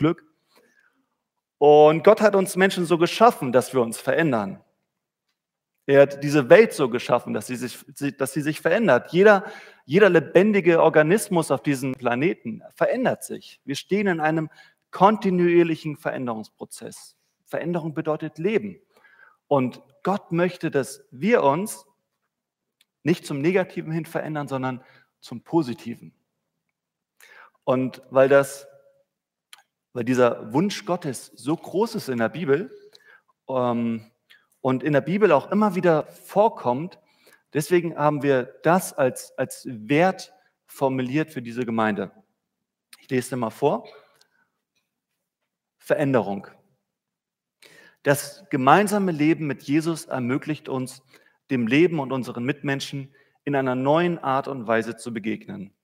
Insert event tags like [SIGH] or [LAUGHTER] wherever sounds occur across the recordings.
Glück. Und Gott hat uns Menschen so geschaffen, dass wir uns verändern. Er hat diese Welt so geschaffen, dass sie sich, dass sie sich verändert. Jeder, jeder lebendige Organismus auf diesem Planeten verändert sich. Wir stehen in einem kontinuierlichen Veränderungsprozess. Veränderung bedeutet Leben. Und Gott möchte, dass wir uns nicht zum Negativen hin verändern, sondern zum Positiven. Und weil das, weil dieser Wunsch Gottes so groß ist in der Bibel ähm, und in der Bibel auch immer wieder vorkommt, deswegen haben wir das als, als Wert formuliert für diese Gemeinde. Ich lese dir mal vor. Veränderung. Das gemeinsame Leben mit Jesus ermöglicht uns, dem Leben und unseren Mitmenschen in einer neuen Art und Weise zu begegnen.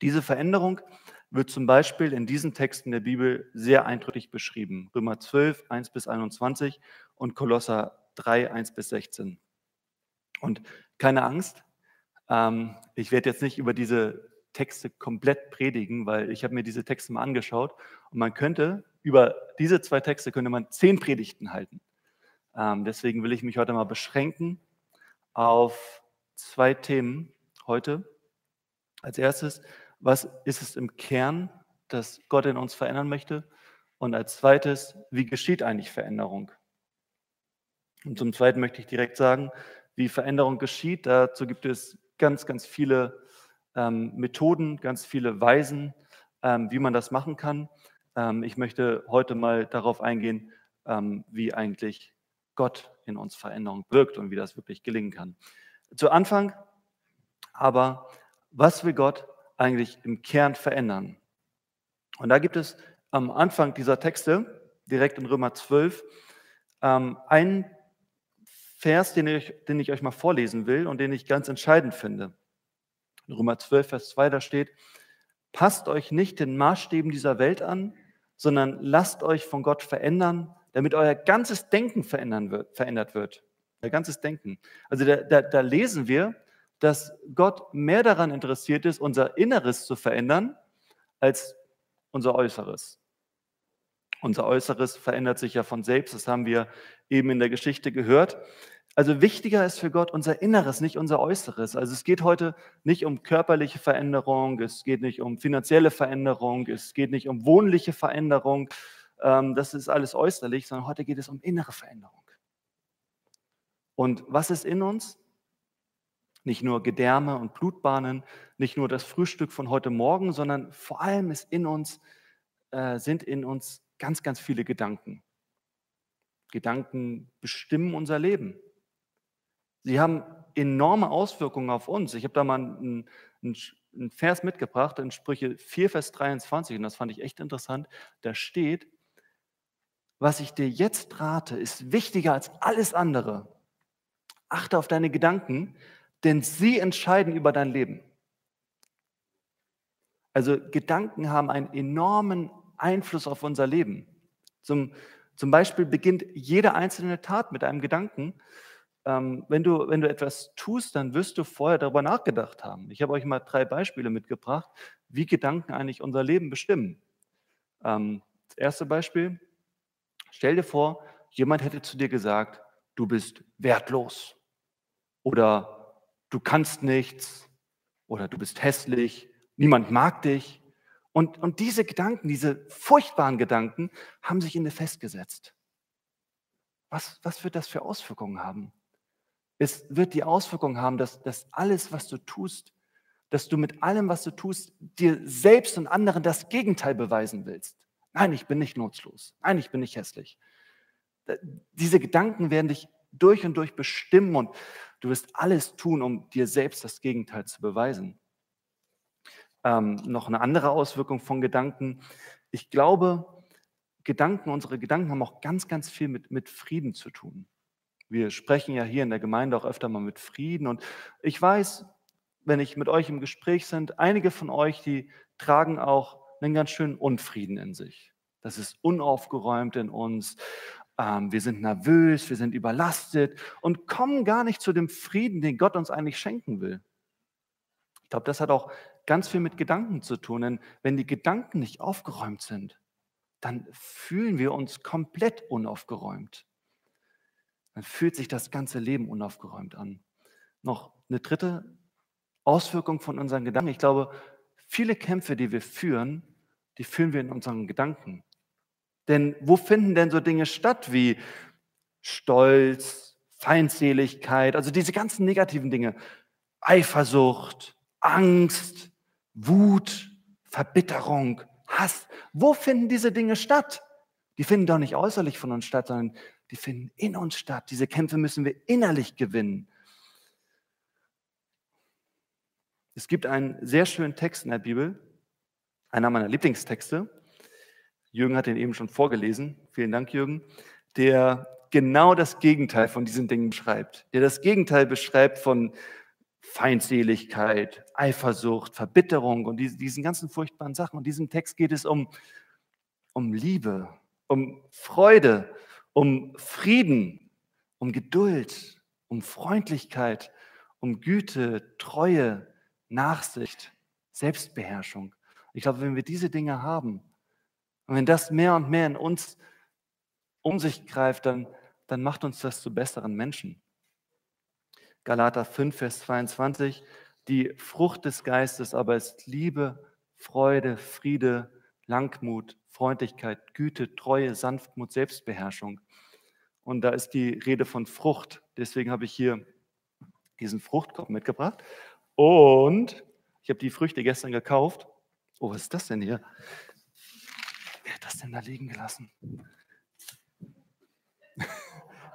Diese Veränderung wird zum Beispiel in diesen Texten der Bibel sehr eindrücklich beschrieben. Römer 12, 1 bis 21 und Kolosser 3, 1 bis 16. Und keine Angst, ähm, ich werde jetzt nicht über diese Texte komplett predigen, weil ich habe mir diese Texte mal angeschaut und man könnte über diese zwei Texte könnte man zehn Predigten halten. Ähm, deswegen will ich mich heute mal beschränken auf zwei Themen heute. Als erstes, was ist es im Kern, das Gott in uns verändern möchte? Und als zweites, wie geschieht eigentlich Veränderung? Und zum Zweiten möchte ich direkt sagen, wie Veränderung geschieht. Dazu gibt es ganz, ganz viele ähm, Methoden, ganz viele Weisen, ähm, wie man das machen kann. Ähm, ich möchte heute mal darauf eingehen, ähm, wie eigentlich Gott in uns Veränderung wirkt und wie das wirklich gelingen kann. Zu Anfang aber, was will Gott eigentlich im Kern verändern? Und da gibt es am Anfang dieser Texte, direkt in Römer 12, ähm, einen Vers, den ich, den ich euch mal vorlesen will und den ich ganz entscheidend finde. In Römer 12, Vers 2, da steht, passt euch nicht den Maßstäben dieser Welt an, sondern lasst euch von Gott verändern, damit euer ganzes Denken verändern wird, verändert wird. Euer ganzes Denken. Also da, da, da lesen wir, dass Gott mehr daran interessiert ist, unser Inneres zu verändern, als unser Äußeres. Unser Äußeres verändert sich ja von selbst, das haben wir eben in der Geschichte gehört. Also wichtiger ist für Gott unser Inneres, nicht unser Äußeres. Also es geht heute nicht um körperliche Veränderung, es geht nicht um finanzielle Veränderung, es geht nicht um wohnliche Veränderung. Ähm, das ist alles äußerlich, sondern heute geht es um innere Veränderung. Und was ist in uns? Nicht nur Gedärme und Blutbahnen, nicht nur das Frühstück von heute Morgen, sondern vor allem ist in uns, äh, sind in uns ganz, ganz viele Gedanken. Gedanken bestimmen unser Leben. Sie haben enorme Auswirkungen auf uns. Ich habe da mal einen, einen, einen Vers mitgebracht in Sprüche 4, Vers 23, und das fand ich echt interessant. Da steht, was ich dir jetzt rate, ist wichtiger als alles andere. Achte auf deine Gedanken, denn sie entscheiden über dein Leben. Also Gedanken haben einen enormen Einfluss auf unser Leben. Zum, zum Beispiel beginnt jede einzelne Tat mit einem Gedanken. Ähm, wenn, du, wenn du etwas tust, dann wirst du vorher darüber nachgedacht haben. Ich habe euch mal drei Beispiele mitgebracht, wie Gedanken eigentlich unser Leben bestimmen. Ähm, das erste Beispiel, stell dir vor, jemand hätte zu dir gesagt, du bist wertlos oder du kannst nichts oder du bist hässlich, niemand mag dich. Und, und diese Gedanken, diese furchtbaren Gedanken, haben sich in dir festgesetzt. Was, was wird das für Auswirkungen haben? Es wird die Auswirkung haben, dass, dass alles, was du tust, dass du mit allem, was du tust, dir selbst und anderen das Gegenteil beweisen willst. Nein, ich bin nicht nutzlos. Nein, ich bin nicht hässlich. Diese Gedanken werden dich durch und durch bestimmen und du wirst alles tun, um dir selbst das Gegenteil zu beweisen. Ähm, noch eine andere Auswirkung von Gedanken. Ich glaube, Gedanken, unsere Gedanken haben auch ganz, ganz viel mit, mit Frieden zu tun. Wir sprechen ja hier in der Gemeinde auch öfter mal mit Frieden. Und ich weiß, wenn ich mit euch im Gespräch sind, einige von euch, die tragen auch einen ganz schönen Unfrieden in sich. Das ist unaufgeräumt in uns. Ähm, wir sind nervös, wir sind überlastet und kommen gar nicht zu dem Frieden, den Gott uns eigentlich schenken will. Ich glaube, das hat auch ganz viel mit Gedanken zu tun, denn wenn die Gedanken nicht aufgeräumt sind, dann fühlen wir uns komplett unaufgeräumt. Dann fühlt sich das ganze Leben unaufgeräumt an. Noch eine dritte Auswirkung von unseren Gedanken. Ich glaube, viele Kämpfe, die wir führen, die führen wir in unseren Gedanken. Denn wo finden denn so Dinge statt wie Stolz, Feindseligkeit, also diese ganzen negativen Dinge, Eifersucht, Angst, Wut, Verbitterung, Hass. Wo finden diese Dinge statt? Die finden doch nicht äußerlich von uns statt, sondern die finden in uns statt. Diese Kämpfe müssen wir innerlich gewinnen. Es gibt einen sehr schönen Text in der Bibel, einer meiner Lieblingstexte. Jürgen hat den eben schon vorgelesen. Vielen Dank, Jürgen. Der genau das Gegenteil von diesen Dingen beschreibt. Der das Gegenteil beschreibt von Feindseligkeit, Eifersucht, Verbitterung und diesen ganzen furchtbaren Sachen. Und in diesem Text geht es um, um Liebe, um Freude, um Frieden, um Geduld, um Freundlichkeit, um Güte, Treue, Nachsicht, Selbstbeherrschung. Ich glaube, wenn wir diese Dinge haben und wenn das mehr und mehr in uns um sich greift, dann, dann macht uns das zu besseren Menschen. Galater 5, Vers 22, die Frucht des Geistes aber ist Liebe, Freude, Friede, Langmut, Freundlichkeit, Güte, Treue, Sanftmut, Selbstbeherrschung. Und da ist die Rede von Frucht. Deswegen habe ich hier diesen Fruchtkorb mitgebracht. Und ich habe die Früchte gestern gekauft. Oh, was ist das denn hier? Denn da liegen gelassen? [LAUGHS]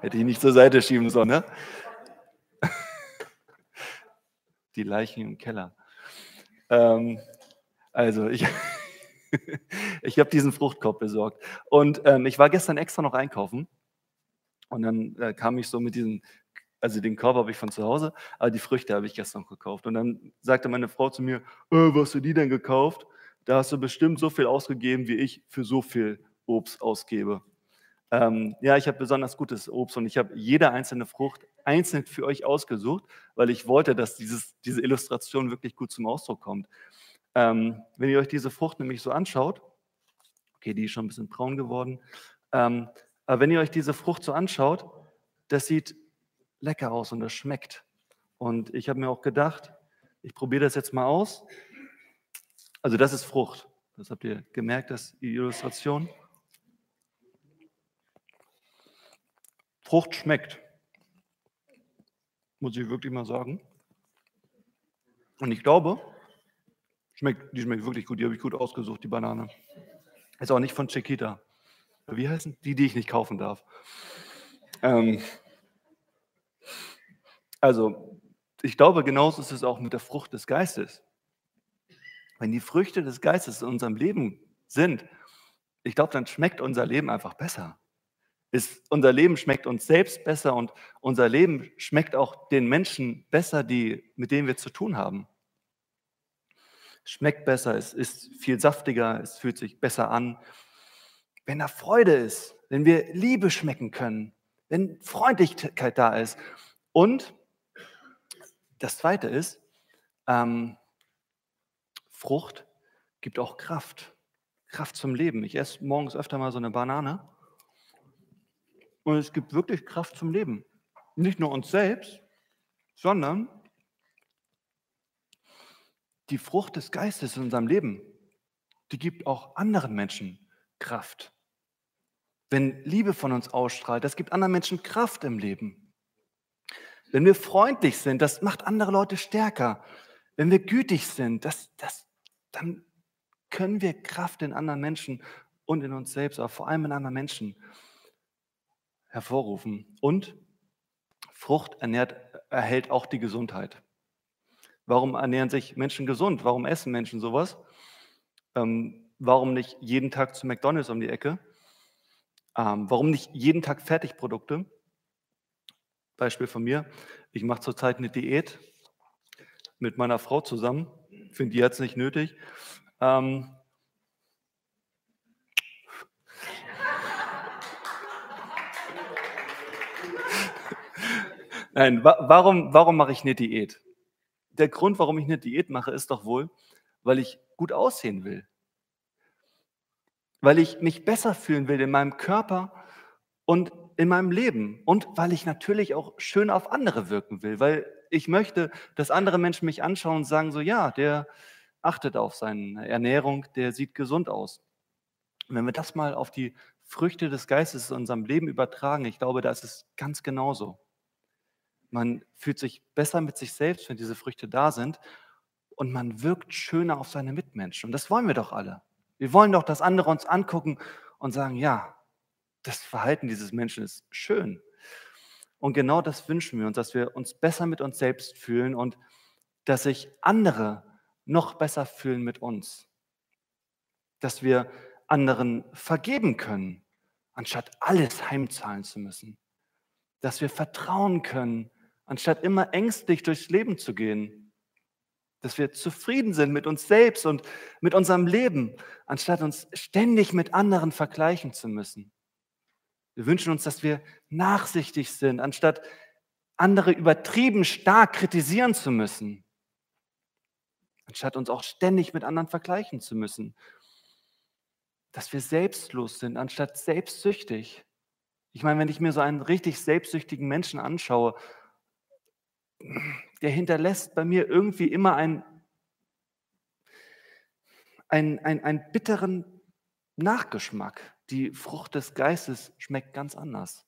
Hätte ich nicht zur Seite schieben sollen, ne? [LAUGHS] Die Leichen im Keller. Ähm, also, ich, [LAUGHS] ich habe diesen Fruchtkorb besorgt. Und ähm, ich war gestern extra noch einkaufen. Und dann äh, kam ich so mit diesem, also den Korb habe ich von zu Hause, aber die Früchte habe ich gestern noch gekauft. Und dann sagte meine Frau zu mir, äh, was hast du die denn gekauft? Da hast du bestimmt so viel ausgegeben, wie ich für so viel Obst ausgebe. Ähm, ja, ich habe besonders gutes Obst und ich habe jede einzelne Frucht einzeln für euch ausgesucht, weil ich wollte, dass dieses, diese Illustration wirklich gut zum Ausdruck kommt. Ähm, wenn ihr euch diese Frucht nämlich so anschaut, okay, die ist schon ein bisschen braun geworden, ähm, aber wenn ihr euch diese Frucht so anschaut, das sieht lecker aus und das schmeckt. Und ich habe mir auch gedacht, ich probiere das jetzt mal aus. Also das ist Frucht. Das habt ihr gemerkt, das die Illustration. Frucht schmeckt. Muss ich wirklich mal sagen. Und ich glaube, schmeckt, die schmeckt wirklich gut. Die habe ich gut ausgesucht, die Banane. Ist auch nicht von Chiquita. Wie heißen die, die ich nicht kaufen darf? Ähm, also, ich glaube, genauso ist es auch mit der Frucht des Geistes. Wenn die Früchte des Geistes in unserem Leben sind, ich glaube, dann schmeckt unser Leben einfach besser ist, unser Leben schmeckt uns selbst besser und unser Leben schmeckt auch den Menschen besser, die, mit denen wir zu tun haben. Schmeckt besser, es ist viel saftiger, es fühlt sich besser an. Wenn da Freude ist, wenn wir Liebe schmecken können, wenn Freundlichkeit da ist. Und das Zweite ist, ähm, Frucht gibt auch Kraft. Kraft zum Leben. Ich esse morgens öfter mal so eine Banane und es gibt wirklich Kraft zum Leben. Nicht nur uns selbst, sondern die Frucht des Geistes in unserem Leben, die gibt auch anderen Menschen Kraft. Wenn Liebe von uns ausstrahlt, das gibt anderen Menschen Kraft im Leben. Wenn wir freundlich sind, das macht andere Leute stärker. Wenn wir gütig sind, das, das, dann können wir Kraft in anderen Menschen und in uns selbst, aber vor allem in anderen Menschen hervorrufen. Und Frucht ernährt, erhält auch die Gesundheit. Warum ernähren sich Menschen gesund? Warum essen Menschen sowas? Ähm, warum nicht jeden Tag zu McDonald's um die Ecke? Ähm, warum nicht jeden Tag Fertigprodukte? Beispiel von mir. Ich mache zurzeit eine Diät mit meiner Frau zusammen. Finde, die es nicht nötig. Ähm, [LAUGHS] Nein, wa warum, warum mache ich eine Diät? Der Grund, warum ich eine Diät mache, ist doch wohl, weil ich gut aussehen will. weil ich mich besser fühlen will in meinem Körper und in meinem Leben und weil ich natürlich auch schön auf andere wirken will, weil ich möchte, dass andere Menschen mich anschauen und sagen so, ja, der achtet auf seine Ernährung, der sieht gesund aus. Und wenn wir das mal auf die Früchte des Geistes in unserem Leben übertragen, ich glaube, da ist es ganz genauso. Man fühlt sich besser mit sich selbst, wenn diese Früchte da sind und man wirkt schöner auf seine Mitmenschen. Und das wollen wir doch alle. Wir wollen doch, dass andere uns angucken und sagen, ja, das Verhalten dieses Menschen ist schön. Und genau das wünschen wir uns, dass wir uns besser mit uns selbst fühlen und dass sich andere noch besser fühlen mit uns. Dass wir anderen vergeben können, anstatt alles heimzahlen zu müssen. Dass wir vertrauen können, anstatt immer ängstlich durchs Leben zu gehen. Dass wir zufrieden sind mit uns selbst und mit unserem Leben, anstatt uns ständig mit anderen vergleichen zu müssen. Wir wünschen uns, dass wir nachsichtig sind, anstatt andere übertrieben stark kritisieren zu müssen, anstatt uns auch ständig mit anderen vergleichen zu müssen. Dass wir selbstlos sind, anstatt selbstsüchtig. Ich meine, wenn ich mir so einen richtig selbstsüchtigen Menschen anschaue, der hinterlässt bei mir irgendwie immer einen, einen, einen, einen bitteren Nachgeschmack. Die Frucht des Geistes schmeckt ganz anders.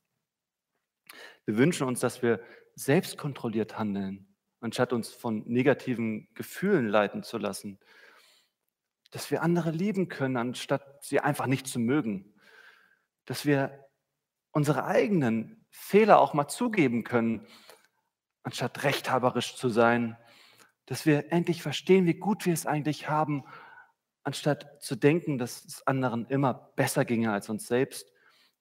Wir wünschen uns, dass wir selbstkontrolliert handeln, anstatt uns von negativen Gefühlen leiten zu lassen. Dass wir andere lieben können, anstatt sie einfach nicht zu mögen. Dass wir unsere eigenen Fehler auch mal zugeben können, anstatt rechthaberisch zu sein. Dass wir endlich verstehen, wie gut wir es eigentlich haben anstatt zu denken, dass es anderen immer besser ginge als uns selbst,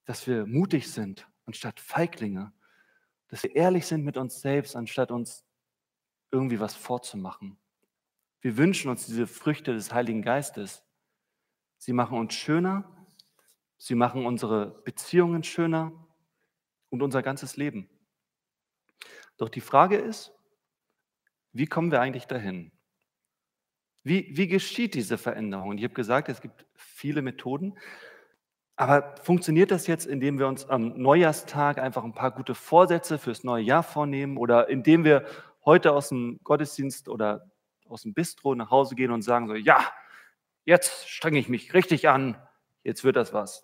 dass wir mutig sind, anstatt Feiglinge, dass wir ehrlich sind mit uns selbst, anstatt uns irgendwie was vorzumachen. Wir wünschen uns diese Früchte des Heiligen Geistes. Sie machen uns schöner, sie machen unsere Beziehungen schöner und unser ganzes Leben. Doch die Frage ist, wie kommen wir eigentlich dahin? Wie, wie geschieht diese Veränderung? Und ich habe gesagt, es gibt viele Methoden. Aber funktioniert das jetzt, indem wir uns am Neujahrstag einfach ein paar gute Vorsätze fürs neue Jahr vornehmen oder indem wir heute aus dem Gottesdienst oder aus dem Bistro nach Hause gehen und sagen so, ja, jetzt strenge ich mich richtig an, jetzt wird das was,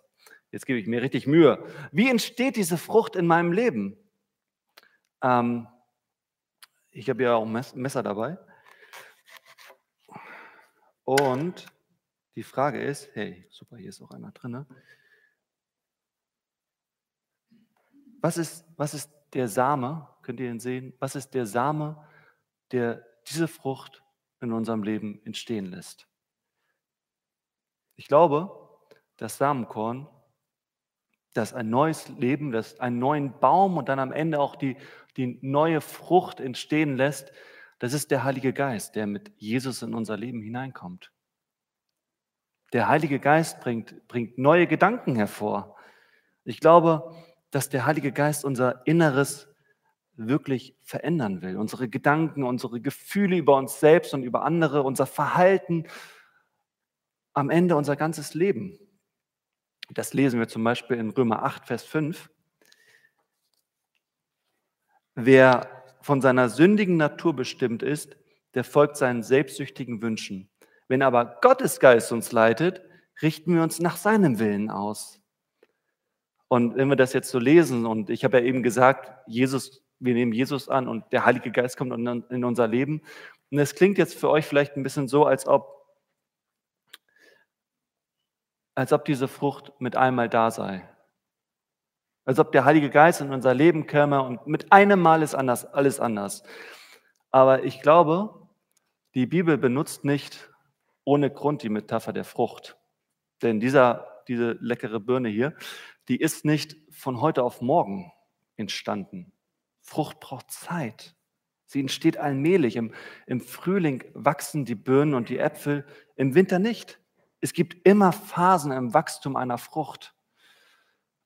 jetzt gebe ich mir richtig Mühe. Wie entsteht diese Frucht in meinem Leben? Ähm, ich habe ja auch ein Messer dabei. Und die Frage ist, hey, super, hier ist auch einer drin. Ne? Was ist, was ist der Same, könnt ihr ihn sehen? Was ist der Same, der diese Frucht in unserem Leben entstehen lässt? Ich glaube, das Samenkorn, das ein neues Leben, das einen neuen Baum und dann am Ende auch die, die neue Frucht entstehen lässt, das ist der Heilige Geist, der mit Jesus in unser Leben hineinkommt. Der Heilige Geist bringt, bringt neue Gedanken hervor. Ich glaube, dass der Heilige Geist unser Inneres wirklich verändern will. Unsere Gedanken, unsere Gefühle über uns selbst und über andere, unser Verhalten, am Ende unser ganzes Leben. Das lesen wir zum Beispiel in Römer 8, Vers 5. Wer von seiner sündigen Natur bestimmt ist, der folgt seinen selbstsüchtigen Wünschen. Wenn aber Gottes Geist uns leitet, richten wir uns nach seinem Willen aus. Und wenn wir das jetzt so lesen, und ich habe ja eben gesagt, Jesus, wir nehmen Jesus an und der Heilige Geist kommt in unser Leben. Und es klingt jetzt für euch vielleicht ein bisschen so, als ob, als ob diese Frucht mit einmal da sei. Als ob der Heilige Geist in unser Leben käme und mit einem Mal ist anders, alles anders. Aber ich glaube, die Bibel benutzt nicht ohne Grund die Metapher der Frucht. Denn dieser, diese leckere Birne hier, die ist nicht von heute auf morgen entstanden. Frucht braucht Zeit. Sie entsteht allmählich. Im, Im Frühling wachsen die Birnen und die Äpfel, im Winter nicht. Es gibt immer Phasen im Wachstum einer Frucht.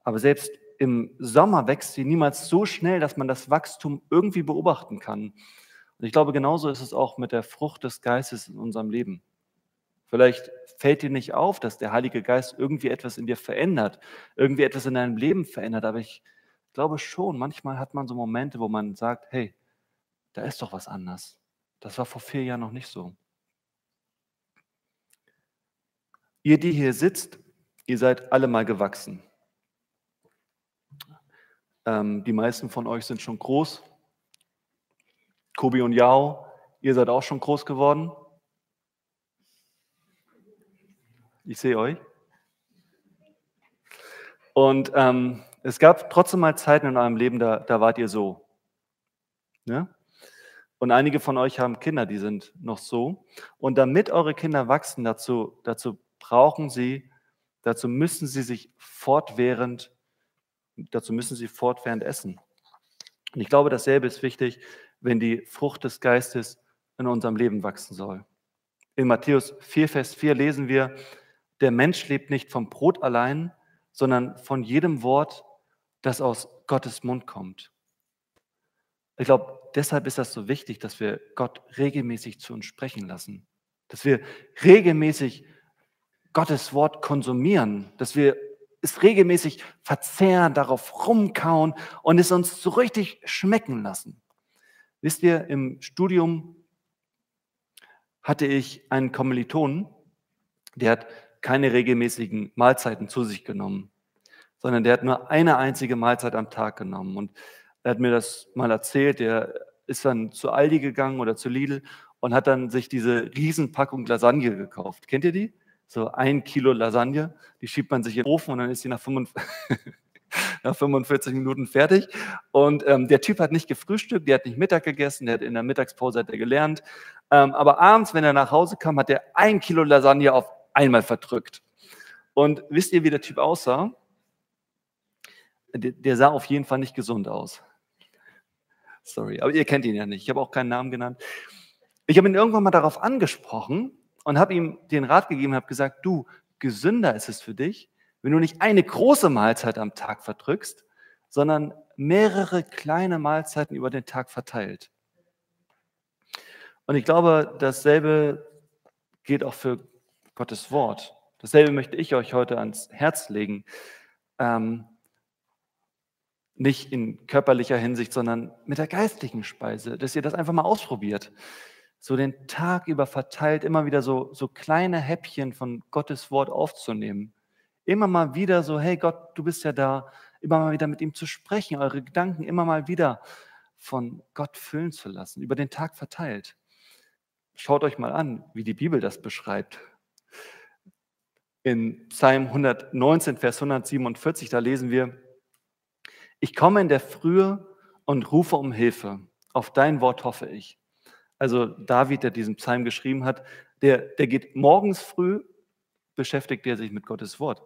Aber selbst im Sommer wächst sie niemals so schnell, dass man das Wachstum irgendwie beobachten kann. Und ich glaube, genauso ist es auch mit der Frucht des Geistes in unserem Leben. Vielleicht fällt dir nicht auf, dass der Heilige Geist irgendwie etwas in dir verändert, irgendwie etwas in deinem Leben verändert. Aber ich glaube schon, manchmal hat man so Momente, wo man sagt, hey, da ist doch was anders. Das war vor vier Jahren noch nicht so. Ihr, die hier sitzt, ihr seid alle mal gewachsen. Ähm, die meisten von euch sind schon groß. Kobi und Yao, ihr seid auch schon groß geworden. Ich sehe euch. Und ähm, es gab trotzdem mal Zeiten in eurem Leben, da, da wart ihr so. Ne? Und einige von euch haben Kinder, die sind noch so. Und damit eure Kinder wachsen, dazu, dazu brauchen sie, dazu müssen sie sich fortwährend, dazu müssen sie fortwährend essen. Und ich glaube, dasselbe ist wichtig, wenn die Frucht des Geistes in unserem Leben wachsen soll. In Matthäus 4, Vers 4 lesen wir, der Mensch lebt nicht vom Brot allein, sondern von jedem Wort, das aus Gottes Mund kommt. Ich glaube, deshalb ist das so wichtig, dass wir Gott regelmäßig zu uns sprechen lassen, dass wir regelmäßig Gottes Wort konsumieren, dass wir es regelmäßig verzehren, darauf rumkauen und es uns so richtig schmecken lassen. Wisst ihr, im Studium hatte ich einen Kommilitonen, der hat keine regelmäßigen Mahlzeiten zu sich genommen, sondern der hat nur eine einzige Mahlzeit am Tag genommen. Und er hat mir das mal erzählt, der ist dann zu Aldi gegangen oder zu Lidl und hat dann sich diese Riesenpackung Lasagne gekauft. Kennt ihr die? So ein Kilo Lasagne, die schiebt man sich in den Ofen und dann ist sie nach 45, [LAUGHS] nach 45 Minuten fertig. Und ähm, der Typ hat nicht gefrühstückt, der hat nicht Mittag gegessen, der hat in der Mittagspause hat er gelernt. Ähm, aber abends, wenn er nach Hause kam, hat er ein Kilo Lasagne auf einmal verdrückt. Und wisst ihr, wie der Typ aussah? Der, der sah auf jeden Fall nicht gesund aus. Sorry, aber ihr kennt ihn ja nicht. Ich habe auch keinen Namen genannt. Ich habe ihn irgendwann mal darauf angesprochen und habe ihm den Rat gegeben habe gesagt, du, gesünder ist es für dich, wenn du nicht eine große Mahlzeit am Tag verdrückst, sondern mehrere kleine Mahlzeiten über den Tag verteilt. Und ich glaube, dasselbe gilt auch für Gottes Wort. Dasselbe möchte ich euch heute ans Herz legen. Ähm, nicht in körperlicher Hinsicht, sondern mit der geistlichen Speise, dass ihr das einfach mal ausprobiert. So den Tag über verteilt, immer wieder so, so kleine Häppchen von Gottes Wort aufzunehmen. Immer mal wieder so, hey Gott, du bist ja da, immer mal wieder mit ihm zu sprechen, eure Gedanken immer mal wieder von Gott füllen zu lassen, über den Tag verteilt. Schaut euch mal an, wie die Bibel das beschreibt. In Psalm 119, Vers 147, da lesen wir, ich komme in der Frühe und rufe um Hilfe. Auf dein Wort hoffe ich. Also David, der diesen Psalm geschrieben hat, der, der geht morgens früh, beschäftigt er sich mit Gottes Wort.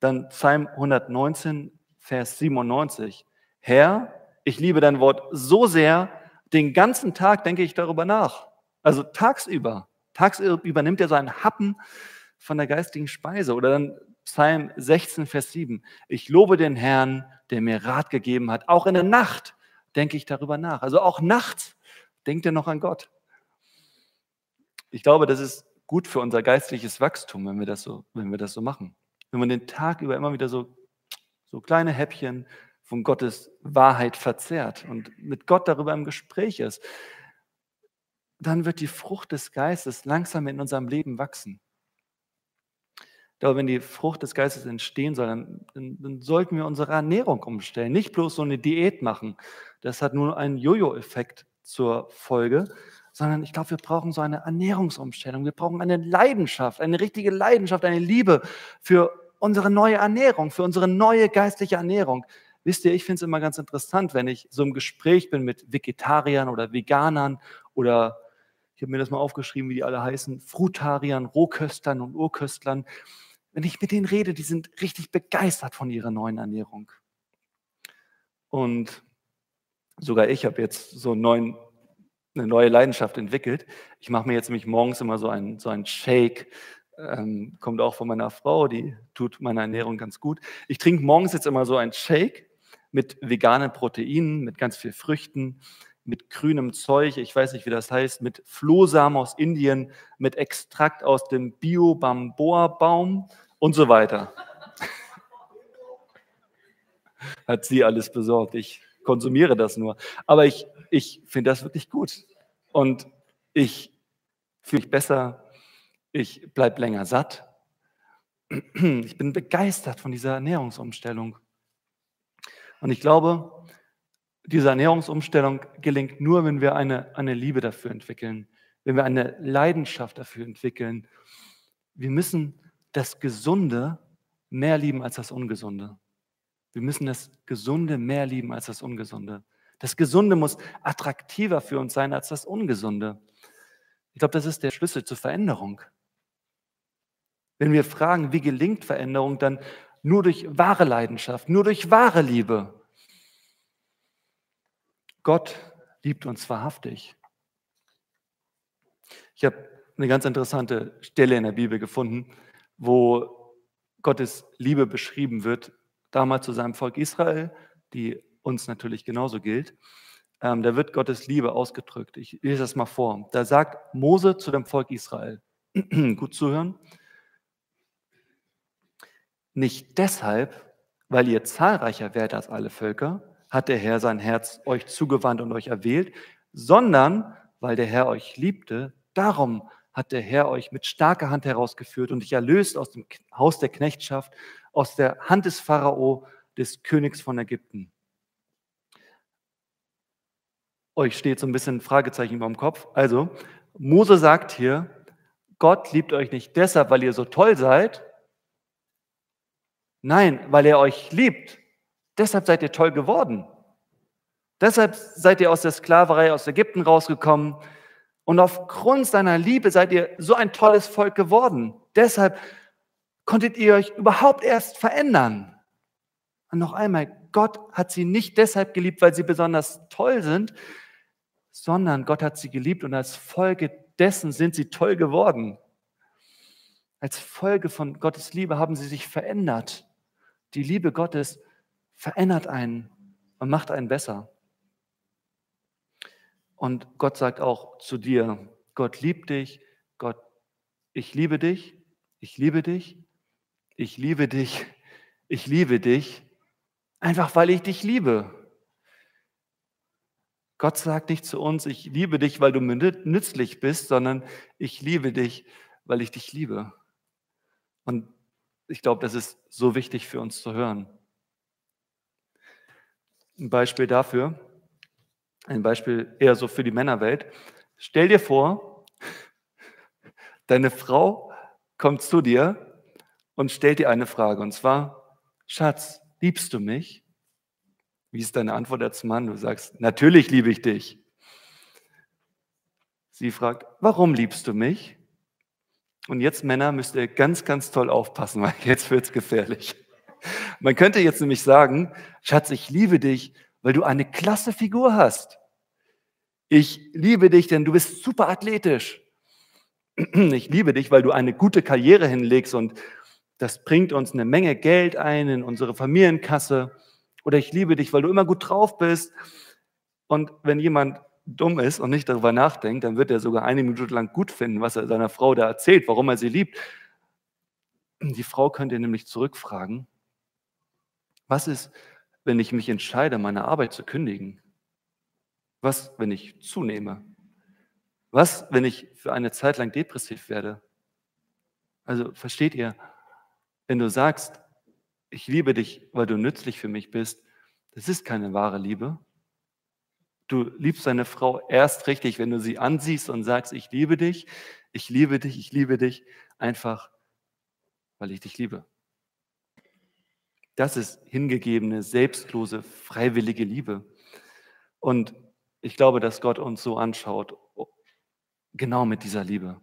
Dann Psalm 119, Vers 97. Herr, ich liebe dein Wort so sehr, den ganzen Tag denke ich darüber nach. Also tagsüber. Tagsüber nimmt er so einen Happen von der geistigen Speise. Oder dann Psalm 16, Vers 7. Ich lobe den Herrn, der mir Rat gegeben hat. Auch in der Nacht denke ich darüber nach. Also auch nachts denkt er noch an Gott. Ich glaube, das ist gut für unser geistliches Wachstum, wenn wir das so, wenn wir das so machen. Wenn man den Tag über immer wieder so, so kleine Häppchen von Gottes Wahrheit verzehrt und mit Gott darüber im Gespräch ist, dann wird die Frucht des Geistes langsam in unserem Leben wachsen. Ich glaube, wenn die Frucht des Geistes entstehen soll, dann, dann, sollten wir unsere Ernährung umstellen. Nicht bloß so eine Diät machen. Das hat nur einen Jojo-Effekt zur Folge, sondern ich glaube, wir brauchen so eine Ernährungsumstellung. Wir brauchen eine Leidenschaft, eine richtige Leidenschaft, eine Liebe für unsere neue Ernährung, für unsere neue geistliche Ernährung. Wisst ihr, ich finde es immer ganz interessant, wenn ich so im Gespräch bin mit Vegetariern oder Veganern oder ich habe mir das mal aufgeschrieben, wie die alle heißen, Frutariern, Rohköstlern und Urköstlern wenn ich mit denen rede, die sind richtig begeistert von ihrer neuen Ernährung. Und sogar ich habe jetzt so neuen, eine neue Leidenschaft entwickelt. Ich mache mir jetzt nämlich morgens immer so einen, so einen Shake, ähm, kommt auch von meiner Frau, die tut meiner Ernährung ganz gut. Ich trinke morgens jetzt immer so einen Shake mit veganen Proteinen, mit ganz viel Früchten. mit grünem Zeug, ich weiß nicht, wie das heißt, mit Flohsamen aus Indien, mit Extrakt aus dem Bio-Bamboa-Baum und so weiter. [LAUGHS] Hat sie alles besorgt. Ich konsumiere das nur. Aber ich, ich finde das wirklich gut. Und ich fühle mich besser, ich bleibe länger satt. Ich bin begeistert von dieser Ernährungsumstellung. Und ich glaube, diese Ernährungsumstellung gelingt nur, wenn wir eine, eine Liebe dafür entwickeln, wenn wir eine Leidenschaft dafür entwickeln. Wir müssen das Gesunde mehr lieben als das Ungesunde. Wir müssen das Gesunde mehr lieben als das Ungesunde. Das Gesunde muss attraktiver für uns sein als das Ungesunde. Ich glaube, das ist der Schlüssel zur Veränderung. Wenn wir fragen, wie gelingt Veränderung, dann nur durch wahre Leidenschaft, nur durch wahre Liebe. Gott liebt uns wahrhaftig. Ich habe eine ganz interessante Stelle in der Bibel gefunden, wo Gottes Liebe beschrieben wird, damals zu seinem Volk Israel, die uns natürlich genauso gilt. Ähm, da wird Gottes Liebe ausgedrückt. Ich lese das mal vor. Da sagt Mose zu dem Volk Israel, [CLEARS THROAT] gut zuhören, nicht deshalb, weil ihr zahlreicher werdet als alle Völker, hat der Herr sein Herz euch zugewandt und euch erwählt, sondern weil der Herr euch liebte, darum hat der Herr euch mit starker Hand herausgeführt und dich erlöst aus dem Haus der Knechtschaft, aus der Hand des Pharao, des Königs von Ägypten. Euch steht so ein bisschen ein Fragezeichen über dem Kopf. Also, Mose sagt hier, Gott liebt euch nicht deshalb, weil ihr so toll seid. Nein, weil er euch liebt. Deshalb seid ihr toll geworden. Deshalb seid ihr aus der Sklaverei aus Ägypten rausgekommen. Und aufgrund seiner Liebe seid ihr so ein tolles Volk geworden. Deshalb konntet ihr euch überhaupt erst verändern. Und noch einmal, Gott hat sie nicht deshalb geliebt, weil sie besonders toll sind, sondern Gott hat sie geliebt und als Folge dessen sind sie toll geworden. Als Folge von Gottes Liebe haben sie sich verändert. Die Liebe Gottes verändert einen und macht einen besser. Und Gott sagt auch zu dir, Gott liebt dich, Gott, ich liebe dich, ich liebe dich, ich liebe dich, ich liebe dich, einfach weil ich dich liebe. Gott sagt nicht zu uns, ich liebe dich, weil du mir nützlich bist, sondern ich liebe dich, weil ich dich liebe. Und ich glaube, das ist so wichtig für uns zu hören. Ein Beispiel dafür, ein Beispiel eher so für die Männerwelt. Stell dir vor, [LAUGHS] deine Frau kommt zu dir und stellt dir eine Frage, und zwar, Schatz, liebst du mich? Wie ist deine Antwort als Mann? Du sagst, natürlich liebe ich dich. Sie fragt, warum liebst du mich? Und jetzt, Männer, müsst ihr ganz, ganz toll aufpassen, [LAUGHS] weil jetzt wird es gefährlich. Man könnte jetzt nämlich sagen, Schatz, ich liebe dich, weil du eine klasse Figur hast. Ich liebe dich, denn du bist super athletisch. [CLEARS THROAT] Ich liebe dich, weil du eine gute Karriere hinlegst und das bringt uns eine Menge Geld ein in unsere Familienkasse. Oder ich liebe dich, weil du immer gut drauf bist. Und wenn jemand dumm ist und nicht darüber nachdenkt, dann wird er sogar eine Minute lang gut finden, was er seiner Frau da erzählt, warum er sie liebt. Die Frau könnte nämlich zurückfragen, was ist, wenn ich mich entscheide, meine Arbeit zu kündigen? Was, wenn ich zunehme? Was, wenn ich für eine Zeit lang depressiv werde? Also versteht ihr, wenn du sagst, ich liebe dich, weil du nützlich für mich bist, das ist keine wahre Liebe. Du liebst deine Frau erst richtig, wenn du sie ansiehst und sagst, ich liebe dich, ich liebe dich, ich liebe dich, einfach weil ich dich liebe. Das ist hingegebene, selbstlose, freiwillige Liebe. Und ich glaube, dass Gott uns so anschaut, genau mit dieser Liebe.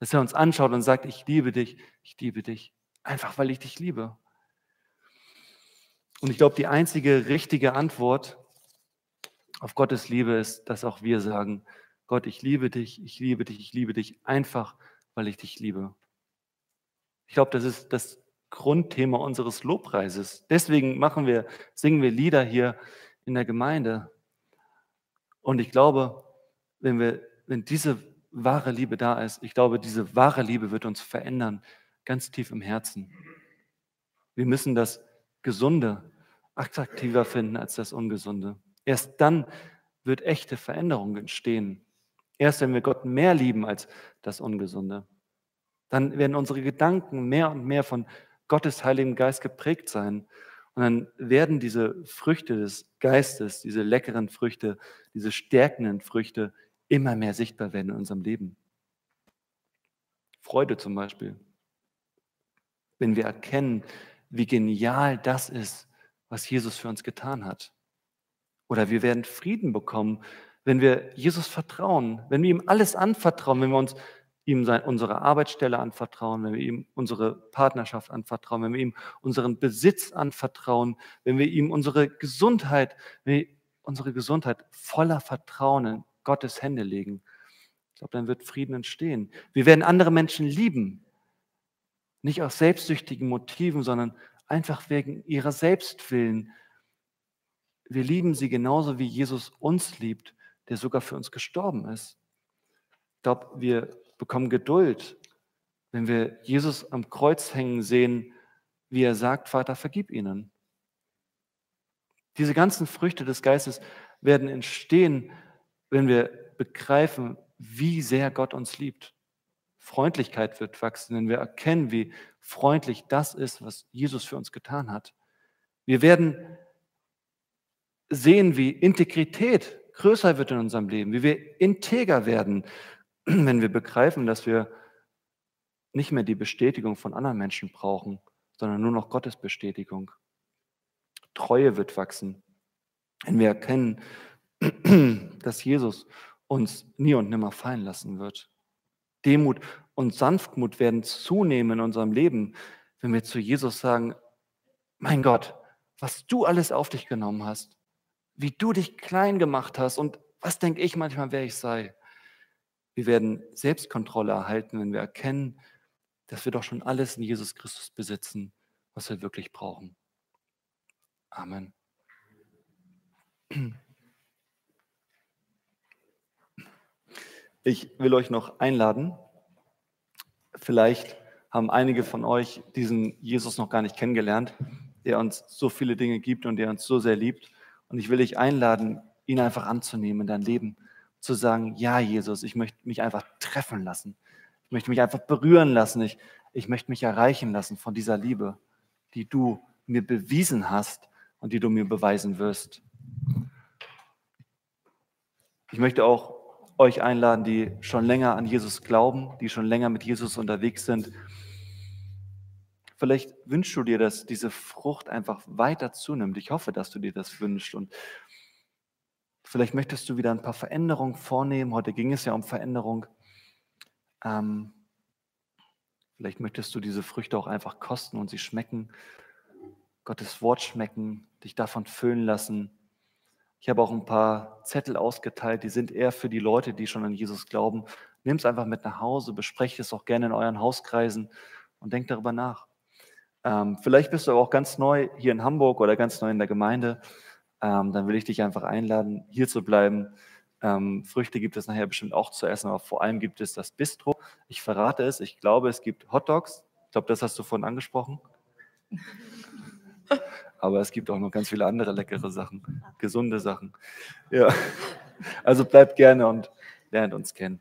Dass er uns anschaut und sagt, ich liebe dich, ich liebe dich, einfach weil ich dich liebe. Und ich glaube, die einzige richtige Antwort auf Gottes Liebe ist, dass auch wir sagen, Gott, ich liebe dich, ich liebe dich, ich liebe dich, einfach weil ich dich liebe. Ich glaube, das ist das Grundthema unseres Lobpreises. Deswegen machen wir, singen wir Lieder hier in der Gemeinde. Und ich glaube, wenn, wir, wenn diese wahre Liebe da ist, ich glaube, diese wahre Liebe wird uns verändern, ganz tief im Herzen. Wir müssen das Gesunde attraktiver finden als das Ungesunde. Erst dann wird echte Veränderung entstehen. Erst wenn wir Gott mehr lieben als das Ungesunde. Dann werden unsere Gedanken mehr und mehr von Gottes Heiligem Geist geprägt sein. Und dann werden diese Früchte des Geistes, diese leckeren Früchte, diese stärkenden Früchte immer mehr sichtbar werden in unserem Leben. Freude zum Beispiel. Wenn wir erkennen, wie genial das ist, was Jesus für uns getan hat. Oder wir werden Frieden bekommen, wenn wir Jesus vertrauen, wenn wir ihm alles anvertrauen, wenn wir uns ihm unsere Arbeitsstelle anvertrauen, wenn wir ihm unsere Partnerschaft anvertrauen, wenn wir ihm unseren Besitz anvertrauen, wenn wir ihm unsere Gesundheit, wenn wir unsere Gesundheit voller Vertrauen in Gottes Hände legen. Ich glaube, dann wird Frieden entstehen. Wir werden andere Menschen lieben. Nicht aus selbstsüchtigen Motiven, sondern einfach wegen ihrer Selbstwillen. Wir lieben sie genauso, wie Jesus uns liebt, der sogar für uns gestorben ist. Ich glaube, wir bekommen Geduld, wenn wir Jesus am Kreuz hängen sehen, wie er sagt, Vater, vergib ihnen. Diese ganzen Früchte des Geistes werden entstehen, wenn wir begreifen, wie sehr Gott uns liebt. Freundlichkeit wird wachsen, wenn wir erkennen, wie freundlich das ist, was Jesus für uns getan hat. Wir werden sehen, wie Integrität größer wird in unserem Leben, wie wir integer werden, [CLEARS THROAT] wenn wir begreifen, dass wir nicht mehr die Bestätigung von anderen Menschen brauchen, sondern nur noch Gottes Bestätigung. Treue wird wachsen, wenn wir erkennen, [CLEARS THROAT] dass Jesus uns nie und nimmer fallen lassen wird. Demut und Sanftmut werden zunehmen in unserem Leben, wenn wir zu Jesus sagen, mein Gott, was du alles auf dich genommen hast, wie du dich klein gemacht hast und was denke ich manchmal, wer ich sei. Wir werden Selbstkontrolle erhalten, wenn wir erkennen, dass wir doch schon alles in Jesus Christus besitzen, was wir wirklich brauchen. Amen. Ich will euch noch einladen. Vielleicht haben einige von euch diesen Jesus noch gar nicht kennengelernt, der uns so viele Dinge gibt und der uns so sehr liebt. Und ich will dich einladen, ihn einfach anzunehmen in dein Leben zu sagen, ja, Jesus, ich möchte mich einfach treffen lassen. Ich möchte mich einfach berühren lassen. Ich, ich möchte mich erreichen lassen von dieser Liebe, die du mir bewiesen hast und die du mir beweisen wirst. Ich möchte auch euch einladen, die schon länger an Jesus glauben, die schon länger mit Jesus unterwegs sind. Vielleicht wünschst du dir, dass diese Frucht einfach weiter zunimmt. Ich hoffe, dass du dir das wünschst. Und Vielleicht möchtest du wieder ein paar Veränderungen vornehmen. Heute ging es ja um Veränderung. Ähm, vielleicht möchtest du diese Früchte auch einfach kosten und sie schmecken. Gottes Wort schmecken, dich davon füllen lassen. Ich habe auch ein paar Zettel ausgeteilt, die sind eher für die Leute, die schon an Jesus glauben. Nimm es einfach mit nach Hause, besprecht es auch gerne in euren Hauskreisen und denkt darüber nach. Ähm, vielleicht bist du auch ganz neu hier in Hamburg oder ganz neu in der Gemeinde ähm, dann will ich dich einfach einladen, hier zu bleiben. Ähm, Früchte gibt es nachher bestimmt auch zu essen, aber vor allem gibt es das Bistro. Ich verrate es, ich glaube, es gibt Hot Dogs. Ich glaube, das hast du vorhin angesprochen. [LAUGHS] Aber es gibt auch noch ganz viele andere leckere Sachen, gesunde Sachen. Ja. Also bleibt gerne und lernt uns kennen.